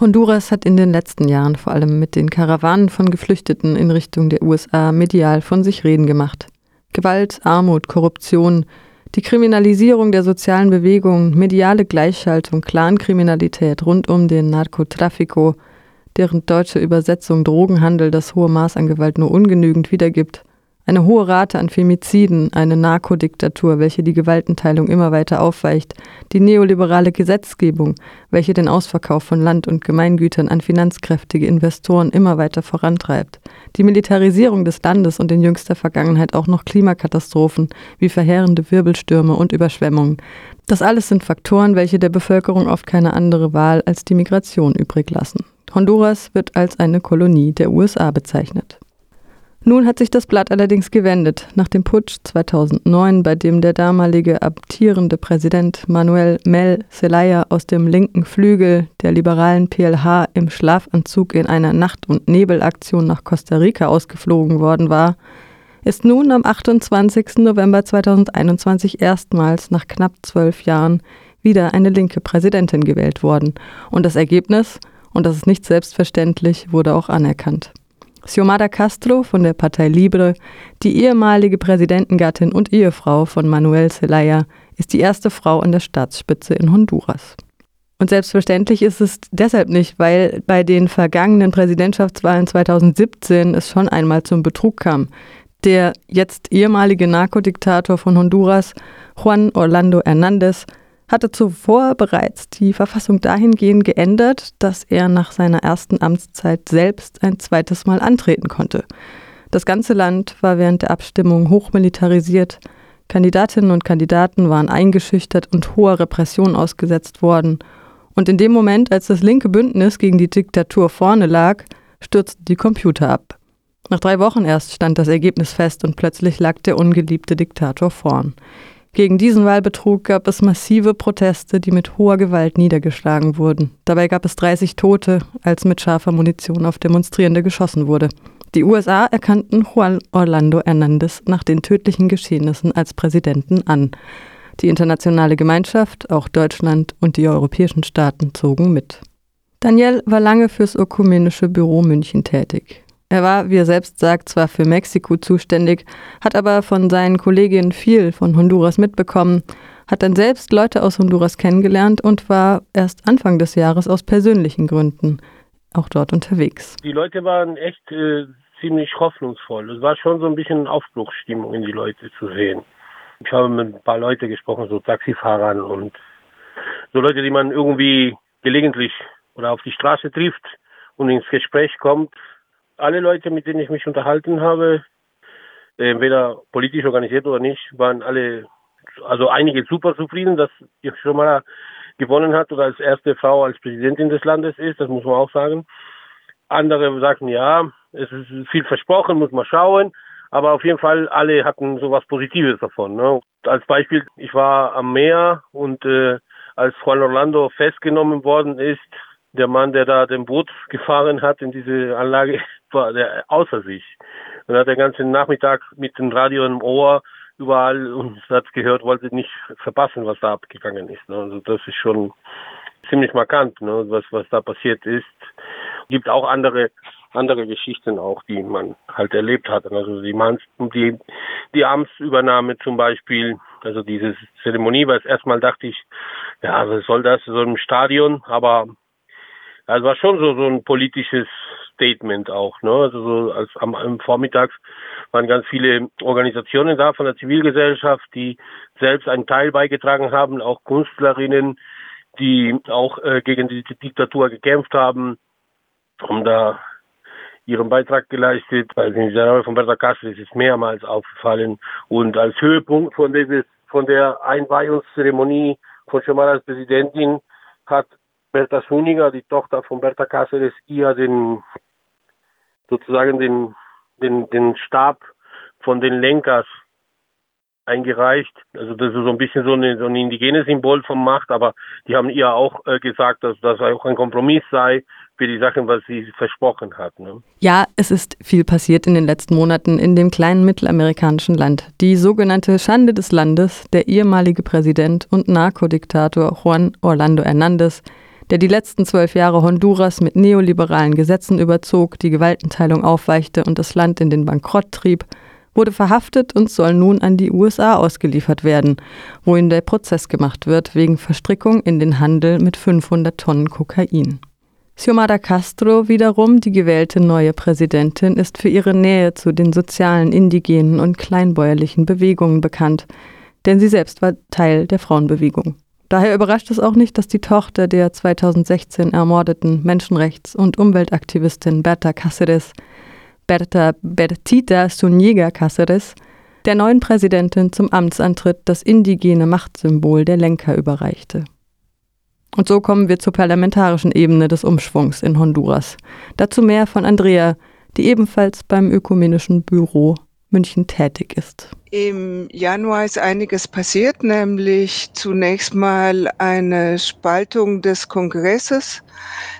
Honduras hat in den letzten Jahren vor allem mit den Karawanen von Geflüchteten in Richtung der USA medial von sich reden gemacht. Gewalt, Armut, Korruption, die Kriminalisierung der sozialen Bewegungen, mediale Gleichschaltung, Clankriminalität rund um den Narcotrafico, deren deutsche Übersetzung Drogenhandel das hohe Maß an Gewalt nur ungenügend wiedergibt, eine hohe Rate an Femiziden, eine Narkodiktatur, welche die Gewaltenteilung immer weiter aufweicht, die neoliberale Gesetzgebung, welche den Ausverkauf von Land und Gemeingütern an finanzkräftige Investoren immer weiter vorantreibt, die Militarisierung des Landes und in jüngster Vergangenheit auch noch Klimakatastrophen wie verheerende Wirbelstürme und Überschwemmungen. Das alles sind Faktoren, welche der Bevölkerung oft keine andere Wahl als die Migration übrig lassen. Honduras wird als eine Kolonie der USA bezeichnet. Nun hat sich das Blatt allerdings gewendet. Nach dem Putsch 2009, bei dem der damalige abtierende Präsident Manuel Mel Zelaya aus dem linken Flügel der liberalen PLH im Schlafanzug in einer Nacht- und Nebelaktion nach Costa Rica ausgeflogen worden war, ist nun am 28. November 2021 erstmals nach knapp zwölf Jahren wieder eine linke Präsidentin gewählt worden. Und das Ergebnis, und das ist nicht selbstverständlich, wurde auch anerkannt. Xiomara Castro von der Partei Libre, die ehemalige Präsidentengattin und Ehefrau von Manuel Zelaya, ist die erste Frau an der Staatsspitze in Honduras. Und selbstverständlich ist es deshalb nicht, weil bei den vergangenen Präsidentschaftswahlen 2017 es schon einmal zum Betrug kam. Der jetzt ehemalige Narkodiktator von Honduras, Juan Orlando Hernández, hatte zuvor bereits die Verfassung dahingehend geändert, dass er nach seiner ersten Amtszeit selbst ein zweites Mal antreten konnte. Das ganze Land war während der Abstimmung hochmilitarisiert, Kandidatinnen und Kandidaten waren eingeschüchtert und hoher Repression ausgesetzt worden. Und in dem Moment, als das linke Bündnis gegen die Diktatur vorne lag, stürzten die Computer ab. Nach drei Wochen erst stand das Ergebnis fest und plötzlich lag der ungeliebte Diktator vorn. Gegen diesen Wahlbetrug gab es massive Proteste, die mit hoher Gewalt niedergeschlagen wurden. Dabei gab es 30 Tote, als mit scharfer Munition auf Demonstrierende geschossen wurde. Die USA erkannten Juan Orlando Hernández nach den tödlichen Geschehnissen als Präsidenten an. Die internationale Gemeinschaft, auch Deutschland und die europäischen Staaten zogen mit. Daniel war lange fürs Ökumenische Büro München tätig. Er war, wie er selbst sagt, zwar für Mexiko zuständig, hat aber von seinen Kolleginnen viel von Honduras mitbekommen, hat dann selbst Leute aus Honduras kennengelernt und war erst Anfang des Jahres aus persönlichen Gründen auch dort unterwegs. Die Leute waren echt äh, ziemlich hoffnungsvoll. Es war schon so ein bisschen Aufbruchsstimmung in die Leute zu sehen. Ich habe mit ein paar Leuten gesprochen, so Taxifahrern und so Leute, die man irgendwie gelegentlich oder auf die Straße trifft und ins Gespräch kommt alle Leute, mit denen ich mich unterhalten habe, entweder politisch organisiert oder nicht, waren alle, also einige super zufrieden, dass schon mal gewonnen hat oder als erste Frau als Präsidentin des Landes ist, das muss man auch sagen. Andere sagten, ja, es ist viel versprochen, muss man schauen. Aber auf jeden Fall, alle hatten so was Positives davon. Ne? Als Beispiel, ich war am Meer und äh, als Juan Orlando festgenommen worden ist, der Mann, der da den Boot gefahren hat in diese Anlage, war der außer sich. Und hat den ganzen Nachmittag mit dem Radio im Ohr überall und hat gehört, wollte nicht verpassen, was da abgegangen ist. Ne? Also das ist schon ziemlich markant, ne? was, was da passiert ist. Gibt auch andere andere Geschichten auch, die man halt erlebt hat. Also die, die, die Amtsübernahme zum Beispiel, also diese Zeremonie, weil es erstmal dachte ich, ja, was soll das, so im Stadion, aber also war schon so, so ein politisches Statement auch. Ne? Also so als am, am Vormittags waren ganz viele Organisationen da von der Zivilgesellschaft, die selbst einen Teil beigetragen haben, auch Künstlerinnen, die auch äh, gegen die Diktatur gekämpft haben, haben da ihren Beitrag geleistet. Also in der Rolle von Berta Cáceres ist mehrmals aufgefallen. Und als Höhepunkt von, dieses, von der Einweihungszeremonie von Xiomara als Präsidentin hat Berta Suniger, die Tochter von Berta Cáceres, ihr den sozusagen den, den, den Stab von den Lenkers eingereicht. Also das ist so ein bisschen so, eine, so ein indigenes Symbol von Macht, aber die haben ihr auch äh, gesagt, dass das auch ein Kompromiss sei für die Sachen, was sie versprochen hat. Ne? Ja, es ist viel passiert in den letzten Monaten in dem kleinen mittelamerikanischen Land. Die sogenannte Schande des Landes, der ehemalige Präsident und Narkodiktator Juan Orlando Hernández, der die letzten zwölf Jahre Honduras mit neoliberalen Gesetzen überzog, die Gewaltenteilung aufweichte und das Land in den Bankrott trieb, wurde verhaftet und soll nun an die USA ausgeliefert werden, wohin der Prozess gemacht wird wegen Verstrickung in den Handel mit 500 Tonnen Kokain. Xiomara Castro wiederum, die gewählte neue Präsidentin, ist für ihre Nähe zu den sozialen, indigenen und kleinbäuerlichen Bewegungen bekannt, denn sie selbst war Teil der Frauenbewegung. Daher überrascht es auch nicht, dass die Tochter der 2016 ermordeten Menschenrechts- und Umweltaktivistin Berta Cáceres, Berta Bertita Zuniga Cáceres, der neuen Präsidentin zum Amtsantritt das indigene Machtsymbol der Lenker überreichte. Und so kommen wir zur parlamentarischen Ebene des Umschwungs in Honduras. Dazu mehr von Andrea, die ebenfalls beim Ökumenischen Büro München tätig ist. Im Januar ist einiges passiert, nämlich zunächst mal eine Spaltung des Kongresses.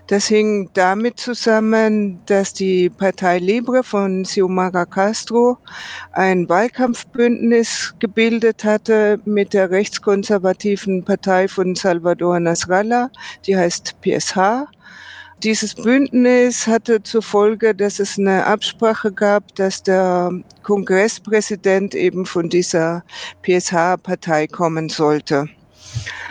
Das hing damit zusammen, dass die Partei Libre von Xiomara Castro ein Wahlkampfbündnis gebildet hatte mit der rechtskonservativen Partei von Salvador Nasrallah, die heißt PSH. Dieses Bündnis hatte zur Folge, dass es eine Absprache gab, dass der Kongresspräsident eben von dieser PSH-Partei kommen sollte.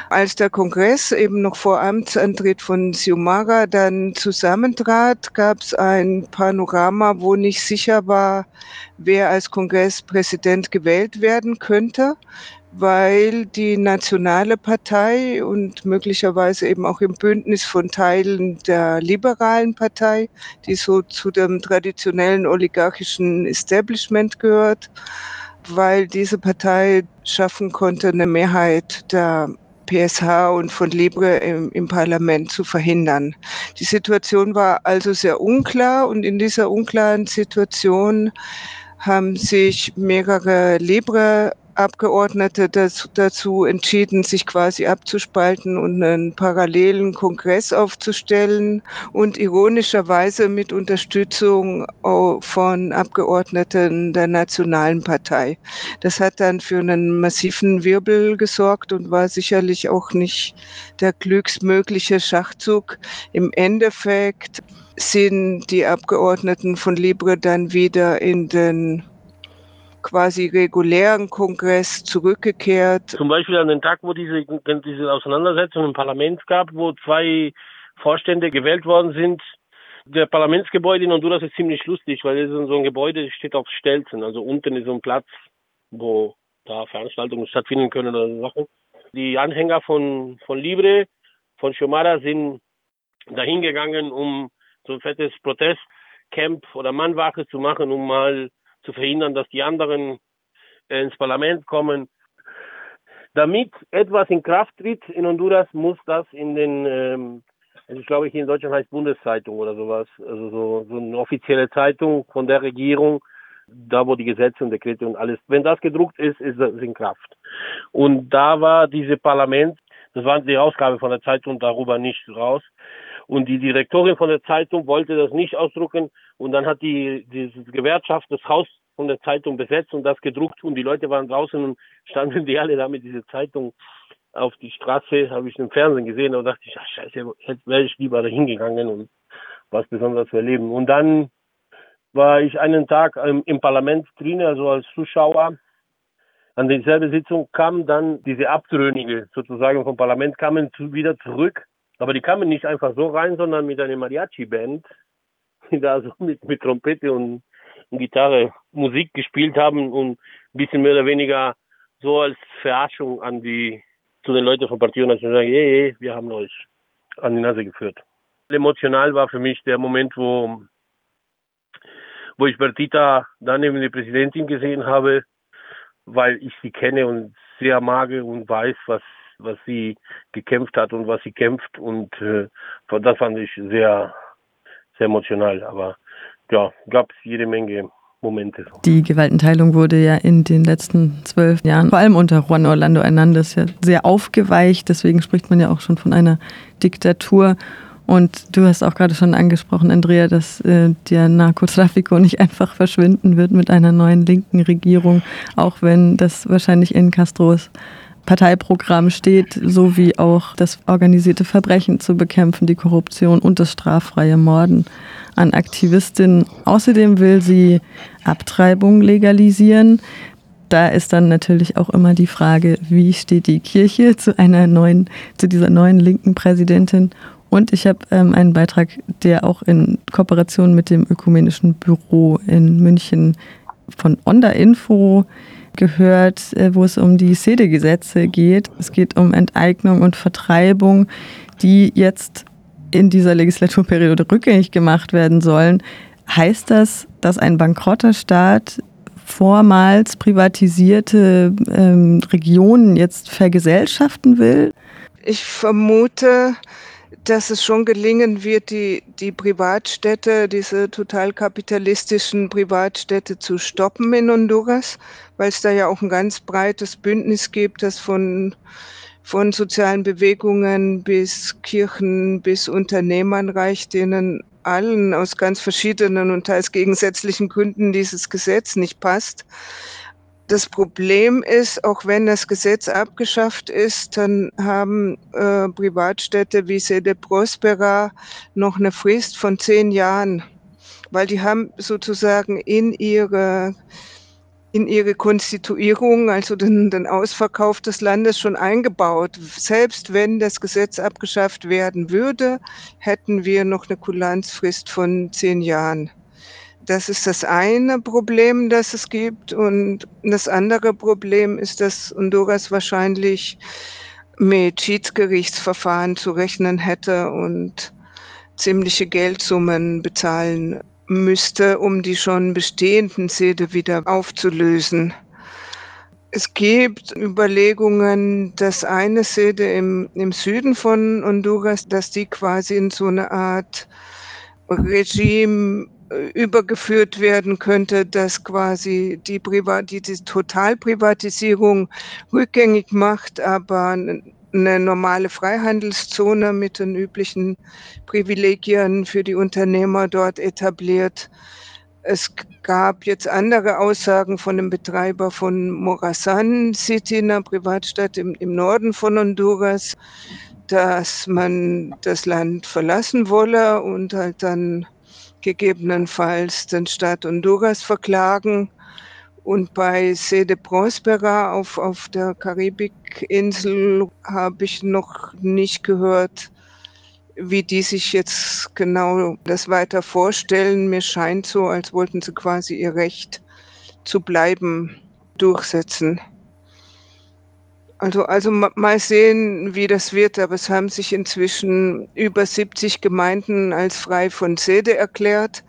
Als der Kongress eben noch vor Amtsantritt von Xiomara dann zusammentrat, gab es ein Panorama, wo nicht sicher war, wer als Kongresspräsident gewählt werden könnte weil die nationale Partei und möglicherweise eben auch im Bündnis von Teilen der liberalen Partei, die so zu dem traditionellen oligarchischen Establishment gehört, weil diese Partei schaffen konnte, eine Mehrheit der PSH und von Libre im, im, Parlament zu verhindern. Die Situation war also sehr unklar und in dieser unklaren Situation haben sich mehrere Libre Abgeordnete das, dazu entschieden, sich quasi abzuspalten und einen parallelen Kongress aufzustellen und ironischerweise mit Unterstützung von Abgeordneten der Nationalen Partei. Das hat dann für einen massiven Wirbel gesorgt und war sicherlich auch nicht der glücksmögliche Schachzug. Im Endeffekt sind die Abgeordneten von Libre dann wieder in den quasi regulären Kongress zurückgekehrt. Zum Beispiel an den Tag, wo diese, diese Auseinandersetzung im Parlament gab, wo zwei Vorstände gewählt worden sind. Der Parlamentsgebäude in Honduras ist ziemlich lustig, weil es ist so ein Gebäude, das steht auf Stelzen. Also unten ist so ein Platz, wo da Veranstaltungen stattfinden können oder Sachen. Die Anhänger von, von Libre, von Xiomara sind dahin gegangen, um so ein fettes Protestcamp oder Mannwache zu machen, um mal zu verhindern, dass die anderen äh, ins Parlament kommen. Damit etwas in Kraft tritt in Honduras, muss das in den, ähm, also ich glaube, hier in Deutschland heißt Bundeszeitung oder sowas, also so, so eine offizielle Zeitung von der Regierung, da wo die Gesetze und Dekrete und alles, wenn das gedruckt ist, ist das in Kraft. Und da war diese Parlament, das war die Ausgabe von der Zeitung darüber nicht raus, und die Direktorin von der Zeitung wollte das nicht ausdrucken. Und dann hat die, die Gewerkschaft das Haus von der Zeitung besetzt und das gedruckt. Und die Leute waren draußen und standen die alle da mit dieser Zeitung auf die Straße. Habe ich im Fernsehen gesehen. Und dachte ich, ach scheiße, jetzt wäre ich lieber da hingegangen und was Besonderes zu erleben. Und dann war ich einen Tag im Parlament drin, also als Zuschauer. An dieselbe Sitzung kam dann diese Abtrünnige sozusagen vom Parlament kamen wieder zurück aber die kamen nicht einfach so rein, sondern mit einer Mariachi-Band, die da so mit, mit Trompete und, Gitarre Musik gespielt haben und ein bisschen mehr oder weniger so als Verarschung an die, zu den Leuten von Partio Nacional, hey, hey, wir haben euch an die Nase geführt. Emotional war für mich der Moment, wo, wo ich Bertita dann neben die Präsidentin gesehen habe, weil ich sie kenne und sehr mag und weiß, was was sie gekämpft hat und was sie kämpft. Und äh, das fand ich sehr, sehr emotional. Aber ja, gab es jede Menge Momente. Die Gewaltenteilung wurde ja in den letzten zwölf Jahren, vor allem unter Juan Orlando Hernandez, ja sehr aufgeweicht. Deswegen spricht man ja auch schon von einer Diktatur. Und du hast auch gerade schon angesprochen, Andrea, dass äh, der Narkotrafiko nicht einfach verschwinden wird mit einer neuen linken Regierung, auch wenn das wahrscheinlich in Castros Parteiprogramm steht, sowie auch das organisierte Verbrechen zu bekämpfen, die Korruption und das straffreie Morden an Aktivistinnen. Außerdem will sie Abtreibung legalisieren. Da ist dann natürlich auch immer die Frage, wie steht die Kirche zu einer neuen, zu dieser neuen linken Präsidentin und ich habe ähm, einen Beitrag, der auch in Kooperation mit dem Ökumenischen Büro in München von Onda Info gehört, äh, wo es um die Sede-Gesetze geht. Es geht um Enteignung und Vertreibung, die jetzt in dieser Legislaturperiode rückgängig gemacht werden sollen. Heißt das, dass ein bankrotter Staat vormals privatisierte ähm, Regionen jetzt vergesellschaften will? Ich vermute, dass es schon gelingen wird, die, die Privatstädte, diese total kapitalistischen Privatstädte zu stoppen in Honduras, weil es da ja auch ein ganz breites Bündnis gibt, das von, von sozialen Bewegungen bis Kirchen bis Unternehmern reicht, denen allen aus ganz verschiedenen und teils gegensätzlichen Gründen dieses Gesetz nicht passt. Das Problem ist, auch wenn das Gesetz abgeschafft ist, dann haben äh, Privatstädte wie Sede Prospera noch eine Frist von zehn Jahren, weil die haben sozusagen in ihre in ihre Konstituierung, also den, den Ausverkauf des Landes schon eingebaut. Selbst wenn das Gesetz abgeschafft werden würde, hätten wir noch eine Kulanzfrist von zehn Jahren. Das ist das eine Problem, das es gibt. Und das andere Problem ist, dass Honduras wahrscheinlich mit Schiedsgerichtsverfahren zu rechnen hätte und ziemliche Geldsummen bezahlen müsste, um die schon bestehenden Sede wieder aufzulösen. Es gibt Überlegungen, dass eine Sede im, im Süden von Honduras, dass die quasi in so eine Art Regime übergeführt werden könnte, dass quasi die, Privat die, die Totalprivatisierung rückgängig macht, aber eine normale Freihandelszone mit den üblichen Privilegien für die Unternehmer dort etabliert. Es gab jetzt andere Aussagen von dem Betreiber von Morazan City, einer Privatstadt im, im Norden von Honduras, dass man das Land verlassen wolle und halt dann gegebenenfalls den Staat Honduras verklagen. Und bei Sede Prospera auf, auf der Karibikinsel habe ich noch nicht gehört, wie die sich jetzt genau das weiter vorstellen. Mir scheint so, als wollten sie quasi ihr Recht zu bleiben durchsetzen. Also, also mal sehen, wie das wird, aber es haben sich inzwischen über 70 Gemeinden als frei von Sede erklärt.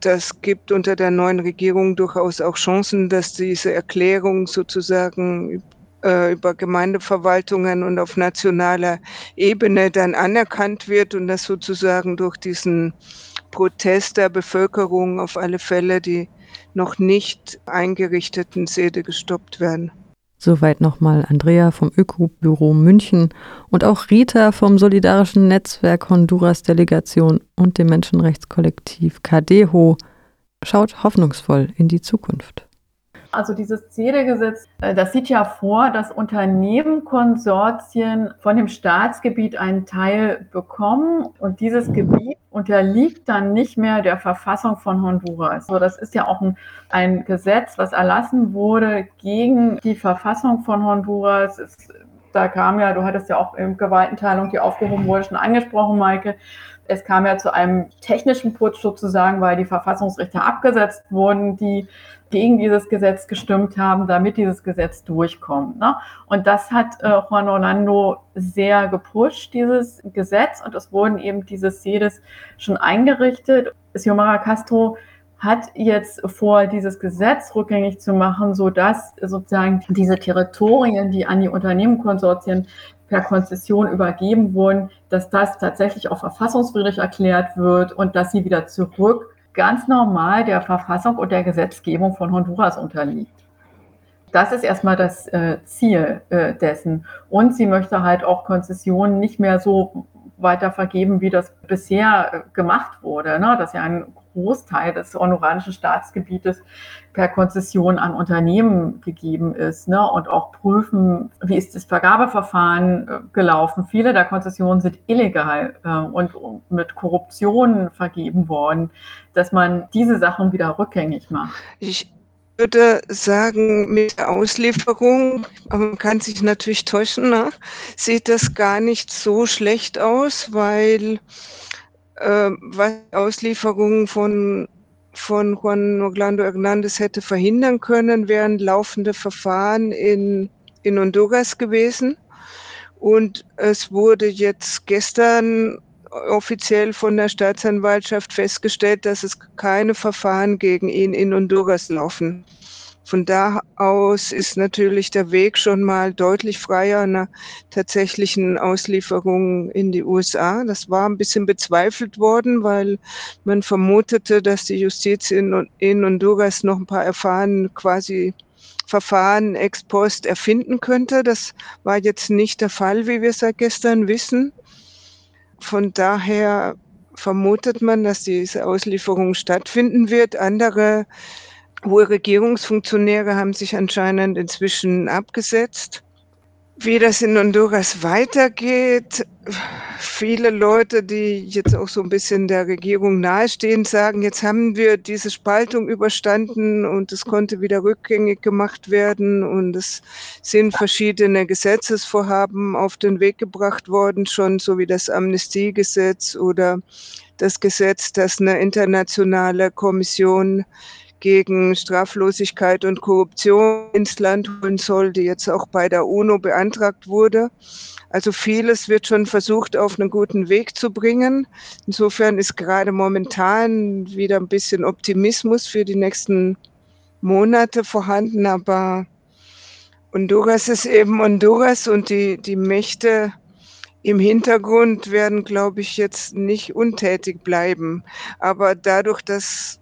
Das gibt unter der neuen Regierung durchaus auch Chancen, dass diese Erklärung sozusagen äh, über Gemeindeverwaltungen und auf nationaler Ebene dann anerkannt wird und dass sozusagen durch diesen Protest der Bevölkerung auf alle Fälle die noch nicht eingerichteten Sede gestoppt werden. Soweit nochmal Andrea vom Ökobüro München und auch Rita vom Solidarischen Netzwerk Honduras Delegation und dem Menschenrechtskollektiv Cadeho schaut hoffnungsvoll in die Zukunft. Also dieses CEDE-Gesetz, äh, das sieht ja vor, dass Unternehmen, Konsortien von dem Staatsgebiet einen Teil bekommen und dieses Gebiet unterliegt dann nicht mehr der Verfassung von Honduras. Also das ist ja auch ein, ein Gesetz, was erlassen wurde gegen die Verfassung von Honduras. Es, da kam ja, du hattest ja auch in Gewaltenteilung, die aufgehoben wurde, schon angesprochen, Maike. Es kam ja zu einem technischen Putsch sozusagen, weil die Verfassungsrichter abgesetzt wurden, die gegen dieses Gesetz gestimmt haben, damit dieses Gesetz durchkommt. Ne? Und das hat äh, Juan Orlando sehr gepusht, dieses Gesetz. Und es wurden eben diese CEDES schon eingerichtet. Xiomara Castro hat jetzt vor, dieses Gesetz rückgängig zu machen, so dass sozusagen diese Territorien, die an die Unternehmenkonsortien per Konzession übergeben wurden, dass das tatsächlich auch verfassungswidrig erklärt wird und dass sie wieder zurück ganz normal der Verfassung und der Gesetzgebung von Honduras unterliegt. Das ist erstmal das äh, Ziel äh, dessen. Und sie möchte halt auch Konzessionen nicht mehr so weiter vergeben, wie das bisher äh, gemacht wurde. Ne? Ist ja ein Großteil des honoranischen Staatsgebietes per Konzession an Unternehmen gegeben ist ne? und auch prüfen, wie ist das Vergabeverfahren äh, gelaufen. Viele der Konzessionen sind illegal äh, und mit Korruption vergeben worden, dass man diese Sachen wieder rückgängig macht. Ich würde sagen, mit der Auslieferung, man kann sich natürlich täuschen, ne? sieht das gar nicht so schlecht aus, weil äh, was Auslieferung von, von Juan Orlando Hernandez hätte verhindern können, wären laufende Verfahren in, in Honduras gewesen. Und es wurde jetzt gestern offiziell von der Staatsanwaltschaft festgestellt, dass es keine Verfahren gegen ihn in Honduras laufen. Von da aus ist natürlich der Weg schon mal deutlich freier einer tatsächlichen Auslieferung in die USA. Das war ein bisschen bezweifelt worden, weil man vermutete, dass die Justiz in, in Honduras noch ein paar erfahren quasi Verfahren ex post erfinden könnte. Das war jetzt nicht der Fall, wie wir seit gestern wissen. Von daher vermutet man, dass diese Auslieferung stattfinden wird. Andere hohe Regierungsfunktionäre haben sich anscheinend inzwischen abgesetzt. Wie das in Honduras weitergeht, viele Leute, die jetzt auch so ein bisschen der Regierung nahestehen, sagen, jetzt haben wir diese Spaltung überstanden und es konnte wieder rückgängig gemacht werden und es sind verschiedene Gesetzesvorhaben auf den Weg gebracht worden, schon so wie das Amnestiegesetz oder das Gesetz, das eine internationale Kommission gegen Straflosigkeit und Korruption ins Land holen soll, die jetzt auch bei der UNO beantragt wurde. Also vieles wird schon versucht, auf einen guten Weg zu bringen. Insofern ist gerade momentan wieder ein bisschen Optimismus für die nächsten Monate vorhanden, aber Honduras ist eben Honduras und die, die Mächte im Hintergrund werden, glaube ich, jetzt nicht untätig bleiben. Aber dadurch, dass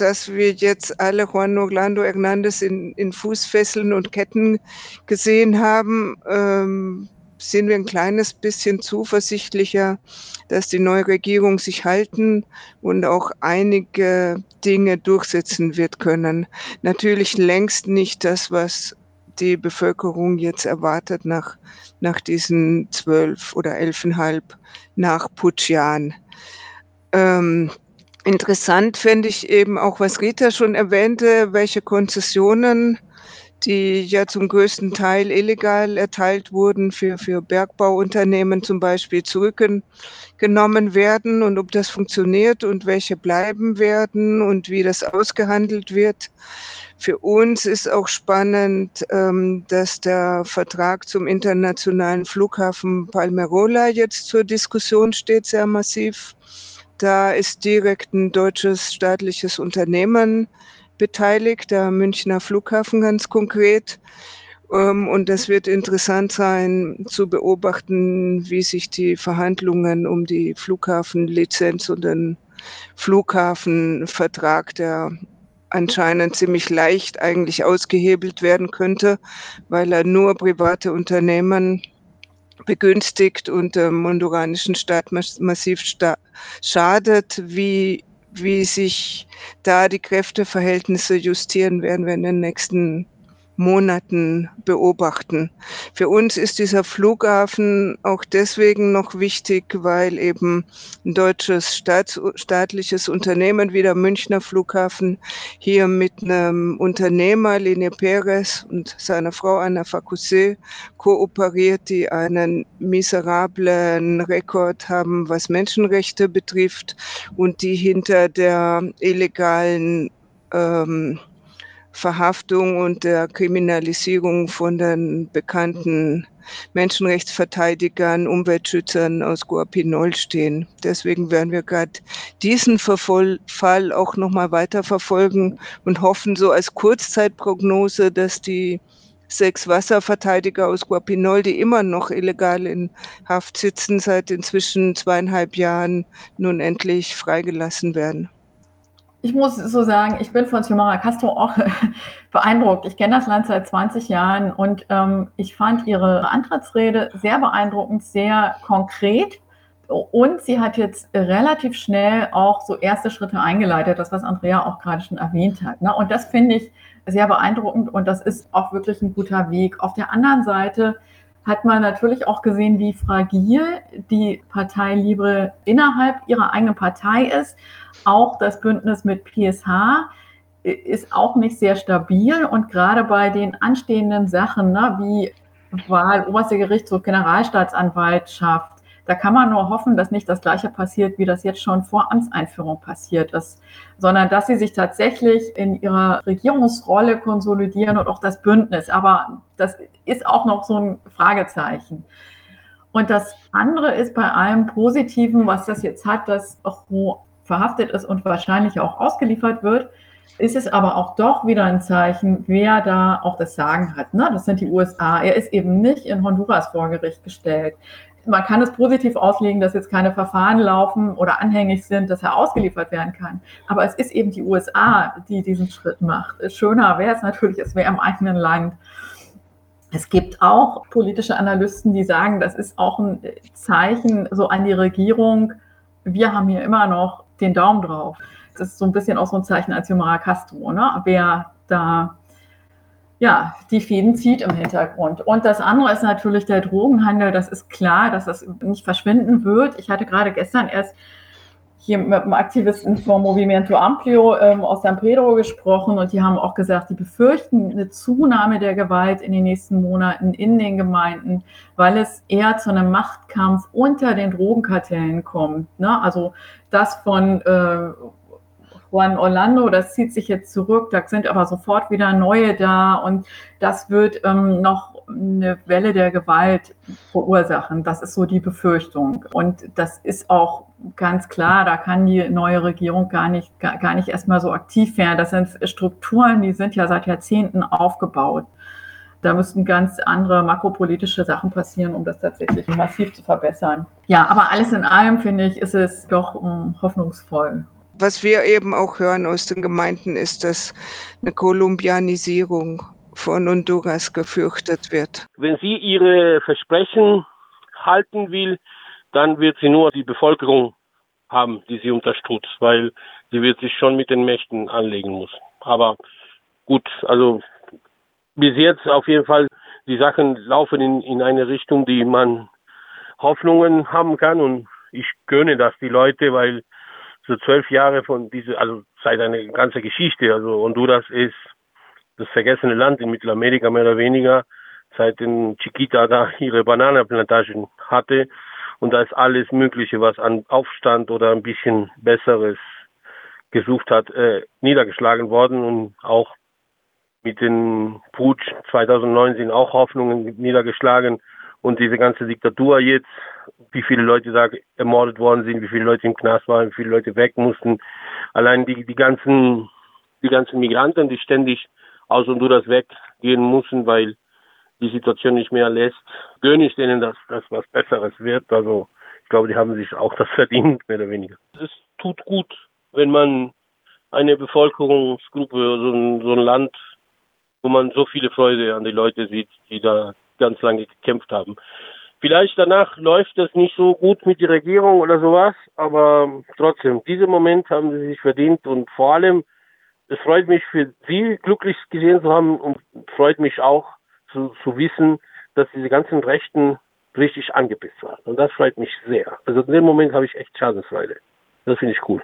dass wir jetzt alle Juan Orlando Hernandez in, in Fußfesseln und Ketten gesehen haben, ähm, sind wir ein kleines bisschen zuversichtlicher, dass die neue Regierung sich halten und auch einige Dinge durchsetzen wird können. Natürlich längst nicht das, was die Bevölkerung jetzt erwartet nach, nach diesen zwölf oder elfeinhalb nach Putschjahren. Ähm, Interessant fände ich eben auch, was Rita schon erwähnte, welche Konzessionen, die ja zum größten Teil illegal erteilt wurden, für, für Bergbauunternehmen zum Beispiel zurückgenommen werden und ob das funktioniert und welche bleiben werden und wie das ausgehandelt wird. Für uns ist auch spannend, ähm, dass der Vertrag zum internationalen Flughafen Palmerola jetzt zur Diskussion steht, sehr massiv. Da ist direkt ein deutsches staatliches Unternehmen beteiligt, der Münchner Flughafen ganz konkret. Ähm, und es wird interessant sein zu beobachten, wie sich die Verhandlungen um die Flughafenlizenz und den Flughafenvertrag, der anscheinend ziemlich leicht eigentlich ausgehebelt werden könnte, weil er nur private Unternehmen begünstigt und dem honduranischen Staat massiv schadet, wie, wie sich da die Kräfteverhältnisse justieren werden wir in den nächsten Monaten beobachten. Für uns ist dieser Flughafen auch deswegen noch wichtig, weil eben ein deutsches Staats staatliches Unternehmen wie der Münchner Flughafen hier mit einem Unternehmer, Lene Perez und seiner Frau Anna Facusset kooperiert, die einen miserablen Rekord haben, was Menschenrechte betrifft und die hinter der illegalen ähm, Verhaftung und der Kriminalisierung von den bekannten Menschenrechtsverteidigern, Umweltschützern aus Guapinol stehen. Deswegen werden wir gerade diesen Verfol Fall auch nochmal weiter verfolgen und hoffen so als Kurzzeitprognose, dass die sechs Wasserverteidiger aus Guapinol, die immer noch illegal in Haft sitzen, seit inzwischen zweieinhalb Jahren nun endlich freigelassen werden ich muss so sagen, ich bin von Xiomara Castro auch beeindruckt. Ich kenne das Land seit 20 Jahren und ähm, ich fand ihre Antrittsrede sehr beeindruckend, sehr konkret. Und sie hat jetzt relativ schnell auch so erste Schritte eingeleitet, das, was Andrea auch gerade schon erwähnt hat. Ne? Und das finde ich sehr beeindruckend und das ist auch wirklich ein guter Weg. Auf der anderen Seite hat man natürlich auch gesehen, wie fragil die Partei Libre innerhalb ihrer eigenen Partei ist. Auch das Bündnis mit PSH ist auch nicht sehr stabil und gerade bei den anstehenden Sachen, ne, wie Wahl, oberste Gerichtshof, Generalstaatsanwaltschaft, da kann man nur hoffen, dass nicht das Gleiche passiert, wie das jetzt schon vor Amtseinführung passiert ist, sondern dass sie sich tatsächlich in ihrer Regierungsrolle konsolidieren und auch das Bündnis. Aber das ist auch noch so ein Fragezeichen. Und das andere ist bei allem Positiven, was das jetzt hat, dass Ro verhaftet ist und wahrscheinlich auch ausgeliefert wird, ist es aber auch doch wieder ein Zeichen, wer da auch das Sagen hat. Ne? Das sind die USA. Er ist eben nicht in Honduras vor Gericht gestellt man kann es positiv auslegen, dass jetzt keine Verfahren laufen oder anhängig sind, dass er ausgeliefert werden kann. Aber es ist eben die USA, die diesen Schritt macht. Schöner wäre es natürlich, es wäre im eigenen Land. Es gibt auch politische Analysten, die sagen, das ist auch ein Zeichen so an die Regierung. Wir haben hier immer noch den Daumen drauf. Das ist so ein bisschen auch so ein Zeichen als Xiomara Castro, ne? wer da ja, die Fäden zieht im Hintergrund. Und das andere ist natürlich der Drogenhandel. Das ist klar, dass das nicht verschwinden wird. Ich hatte gerade gestern erst hier mit einem Aktivisten vom Movimento Amplio ähm, aus San Pedro gesprochen und die haben auch gesagt, die befürchten eine Zunahme der Gewalt in den nächsten Monaten in den Gemeinden, weil es eher zu einem Machtkampf unter den Drogenkartellen kommt. Ne? Also das von äh, Juan Orlando, das zieht sich jetzt zurück, da sind aber sofort wieder neue da und das wird ähm, noch eine Welle der Gewalt verursachen. Das ist so die Befürchtung. Und das ist auch ganz klar, da kann die neue Regierung gar nicht, gar, nicht erstmal so aktiv werden. Das sind Strukturen, die sind ja seit Jahrzehnten aufgebaut. Da müssten ganz andere makropolitische Sachen passieren, um das tatsächlich massiv zu verbessern. Ja, aber alles in allem finde ich, ist es doch um, hoffnungsvoll was wir eben auch hören aus den Gemeinden, ist, dass eine Kolumbianisierung von Honduras gefürchtet wird. Wenn sie ihre Versprechen halten will, dann wird sie nur die Bevölkerung haben, die sie unterstützt, weil sie wird sich schon mit den Mächten anlegen muss. Aber gut, also bis jetzt auf jeden Fall, die Sachen laufen in, in eine Richtung, die man Hoffnungen haben kann und ich gönne das die Leute, weil so zwölf Jahre von diese, also seit eine ganze Geschichte. Also Honduras ist das vergessene Land in Mittelamerika mehr oder weniger, seit den Chiquita da ihre Bananenplantagen hatte. Und da ist alles Mögliche, was an Aufstand oder ein bisschen Besseres gesucht hat, äh, niedergeschlagen worden und auch mit den Putsch 2009 sind auch Hoffnungen niedergeschlagen und diese ganze Diktatur jetzt, wie viele Leute da ermordet worden sind, wie viele Leute im Knast waren, wie viele Leute weg mussten. Allein die, die ganzen, die ganzen Migranten, die ständig aus Honduras weggehen mussten, weil die Situation nicht mehr lässt, gönne ich denen, dass das was Besseres wird. Also ich glaube, die haben sich auch das verdient, mehr oder weniger. Es tut gut, wenn man eine Bevölkerungsgruppe, so ein, so ein Land, wo man so viele Freude an die Leute sieht, die da ganz lange gekämpft haben. Vielleicht danach läuft das nicht so gut mit der Regierung oder sowas, aber trotzdem, diesen Moment haben sie sich verdient und vor allem, es freut mich für Sie glücklich gesehen zu haben und freut mich auch zu, zu wissen, dass diese ganzen Rechten richtig angepisst waren. Und das freut mich sehr. Also in dem Moment habe ich echt Schadensfreude. Das finde ich cool.